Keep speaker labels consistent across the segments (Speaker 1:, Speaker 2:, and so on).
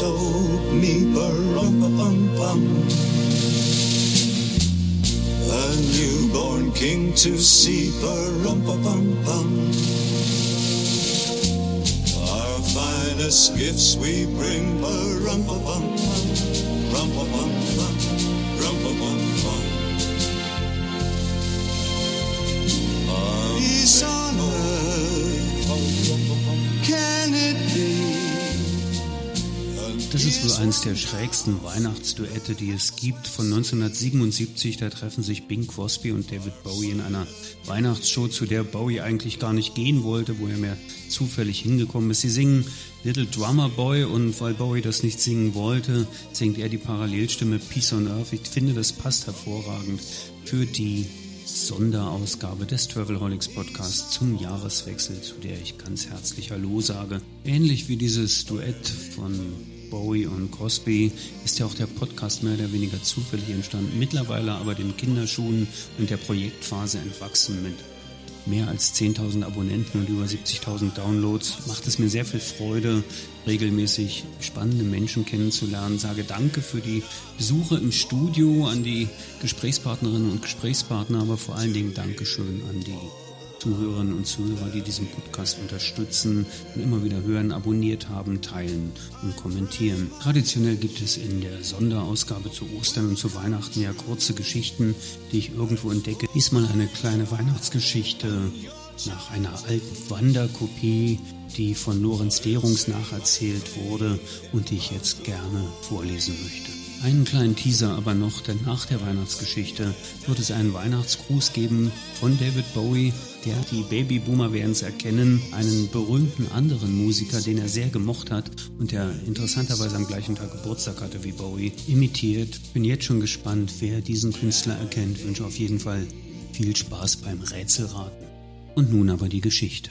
Speaker 1: told me, bum. A newborn king to see, bum. Our finest gifts we bring, bum bum bum, rum
Speaker 2: Das ist wohl eines der schrägsten Weihnachtsduette, die es gibt. Von 1977, da treffen sich Bing Crosby und David Bowie in einer Weihnachtsshow, zu der Bowie eigentlich gar nicht gehen wollte, wo er mehr zufällig hingekommen ist. Sie singen Little Drummer Boy und weil Bowie das nicht singen wollte, singt er die Parallelstimme Peace on Earth. Ich finde, das passt hervorragend für die Sonderausgabe des Travelholics Podcasts zum Jahreswechsel, zu der ich ganz herzlich Hallo sage. Ähnlich wie dieses Duett von Bowie und Crosby ist ja auch der Podcast mehr oder weniger zufällig entstanden, mittlerweile aber den Kinderschuhen und der Projektphase entwachsen mit mehr als 10.000 Abonnenten und über 70.000 Downloads. Macht es mir sehr viel Freude, regelmäßig spannende Menschen kennenzulernen. Sage Danke für die Besuche im Studio an die Gesprächspartnerinnen und Gesprächspartner, aber vor allen Dingen Dankeschön an die Zuhörerinnen und Zuhörer, die diesen Podcast unterstützen und immer wieder hören, abonniert haben, teilen und kommentieren. Traditionell gibt es in der Sonderausgabe zu Ostern und zu Weihnachten ja kurze Geschichten, die ich irgendwo entdecke. Diesmal eine kleine Weihnachtsgeschichte nach einer alten Wanderkopie, die von Lorenz Derungs nacherzählt wurde und die ich jetzt gerne vorlesen möchte. Einen kleinen Teaser aber noch, denn nach der Weihnachtsgeschichte wird es einen Weihnachtsgruß geben von David Bowie, der die Babyboomer werden es erkennen, einen berühmten anderen Musiker, den er sehr gemocht hat und der interessanterweise am gleichen Tag Geburtstag hatte wie Bowie, imitiert. Bin jetzt schon gespannt, wer diesen Künstler erkennt. Wünsche auf jeden Fall viel Spaß beim Rätselraten. Und nun aber die Geschichte.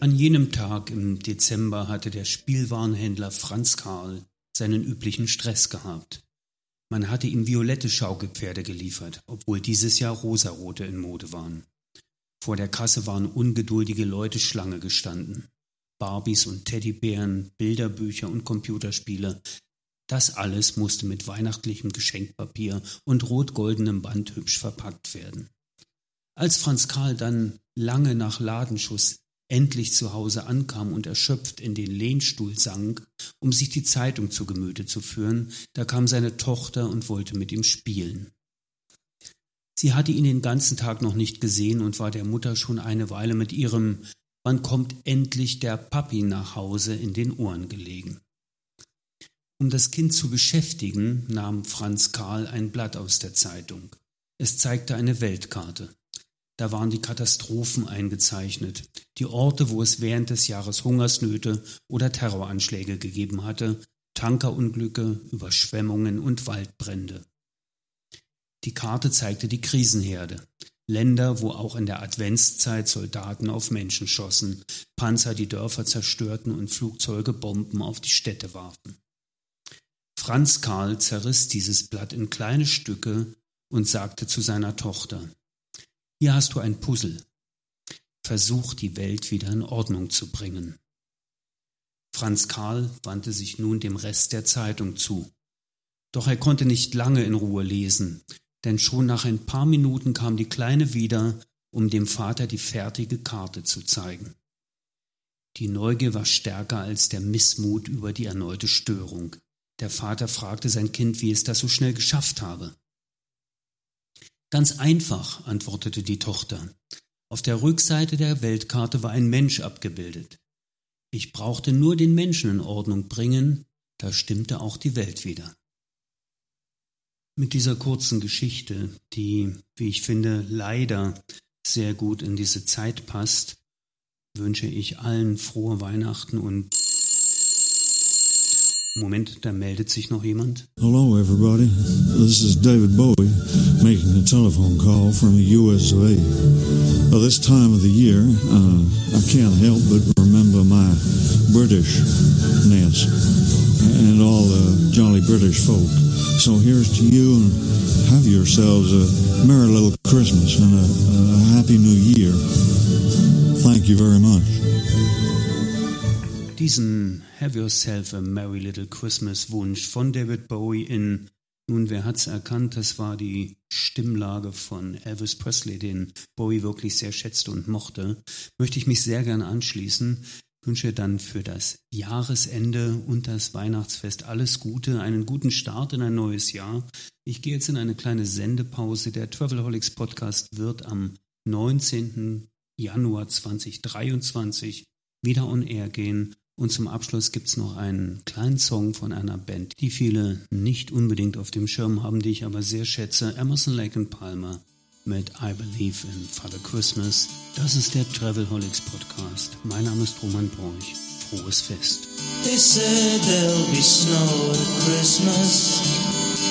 Speaker 2: An jenem Tag im Dezember hatte der Spielwarenhändler Franz Karl seinen üblichen Stress gehabt. Man hatte ihm violette Schaukelpferde geliefert, obwohl dieses Jahr rosarote in Mode waren. Vor der Kasse waren ungeduldige Leute Schlange gestanden. Barbies und Teddybären, Bilderbücher und Computerspiele. Das alles musste mit weihnachtlichem Geschenkpapier und rot-goldenem Band hübsch verpackt werden. Als Franz Karl dann lange nach Ladenschuss endlich zu Hause ankam und erschöpft in den Lehnstuhl sank, um sich die Zeitung zu Gemüte zu führen, da kam seine Tochter und wollte mit ihm spielen. Sie hatte ihn den ganzen Tag noch nicht gesehen und war der Mutter schon eine Weile mit ihrem Wann kommt endlich der Papi nach Hause in den Ohren gelegen. Um das Kind zu beschäftigen, nahm Franz Karl ein Blatt aus der Zeitung. Es zeigte eine Weltkarte. Da waren die Katastrophen eingezeichnet, die Orte, wo es während des Jahres Hungersnöte oder Terroranschläge gegeben hatte, Tankerunglücke, Überschwemmungen und Waldbrände. Die Karte zeigte die Krisenherde, Länder, wo auch in der Adventszeit Soldaten auf Menschen schossen, Panzer die Dörfer zerstörten und Flugzeuge Bomben auf die Städte warfen. Franz Karl zerriss dieses Blatt in kleine Stücke und sagte zu seiner Tochter hier hast du ein Puzzle. Versuch die Welt wieder in Ordnung zu bringen. Franz Karl wandte sich nun dem Rest der Zeitung zu. Doch er konnte nicht lange in Ruhe lesen, denn schon nach ein paar Minuten kam die Kleine wieder, um dem Vater die fertige Karte zu zeigen. Die Neugier war stärker als der Missmut über die erneute Störung. Der Vater fragte sein Kind, wie es das so schnell geschafft habe. Ganz einfach, antwortete die Tochter. Auf der Rückseite der Weltkarte war ein Mensch abgebildet. Ich brauchte nur den Menschen in Ordnung bringen, da stimmte auch die Welt wieder. Mit dieser kurzen Geschichte, die, wie ich finde, leider sehr gut in diese Zeit passt, wünsche ich allen frohe Weihnachten und Moment, da meldet sich noch jemand.
Speaker 3: Hello, everybody. This is David Bowie making a telephone call from the U.S. of A. This time of the year, uh, I can't help but remember my Britishness and all the jolly British folk. So here's to you and have yourselves a merry little Christmas and a, a happy new year. Thank you very much.
Speaker 2: Diesen Have Yourself a Merry Little Christmas Wunsch von David Bowie in, nun wer hat's erkannt, das war die Stimmlage von Elvis Presley, den Bowie wirklich sehr schätzte und mochte, möchte ich mich sehr gerne anschließen. Wünsche dann für das Jahresende und das Weihnachtsfest alles Gute, einen guten Start in ein neues Jahr. Ich gehe jetzt in eine kleine Sendepause. Der Travelholics Podcast wird am 19. Januar 2023 wieder on air gehen. Und zum Abschluss gibt's noch einen kleinen Song von einer Band, die viele nicht unbedingt auf dem Schirm haben, die ich aber sehr schätze. Emerson Lake and Palmer mit I Believe in Father Christmas. Das ist der Travelholics Podcast. Mein Name ist Roman Broich. Frohes Fest.
Speaker 4: They said there'll be snow at Christmas.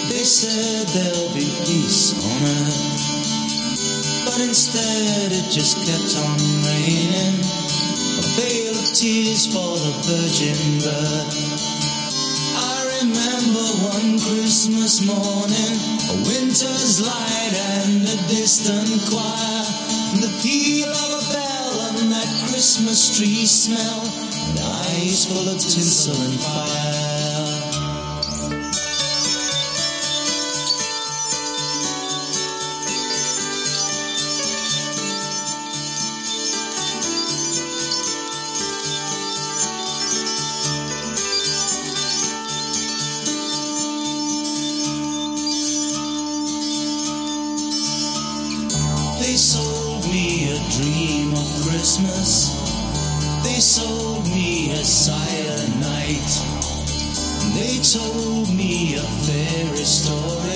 Speaker 4: They said there'll be peace on earth. But instead it just kept on raining. Veil of tears for the virgin birth. I remember one Christmas morning, a winter's light and a distant choir, and the peal of a bell and that Christmas tree smell, and eyes full of tinsel and fire. Christmas. They sold me a silent night. They told me a fairy story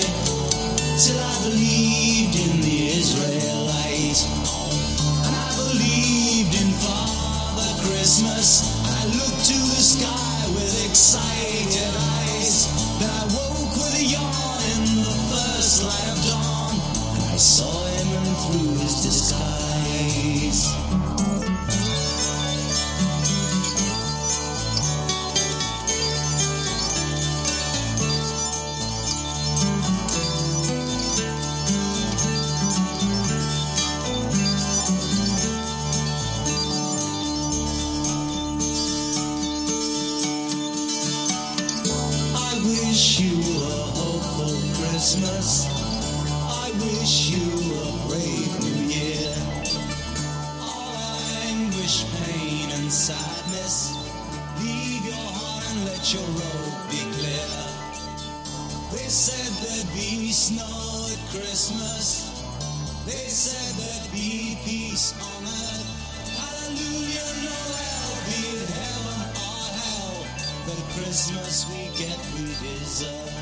Speaker 4: till I believed in the Israelite. And I believed in Father Christmas. I looked to the sky with excited eyes. Then I woke with a yawn in the first light of dawn. And I saw him through his disguise. Peace on earth. Hallelujah, Noel, be it heaven or hell. But Christmas we get we deserve.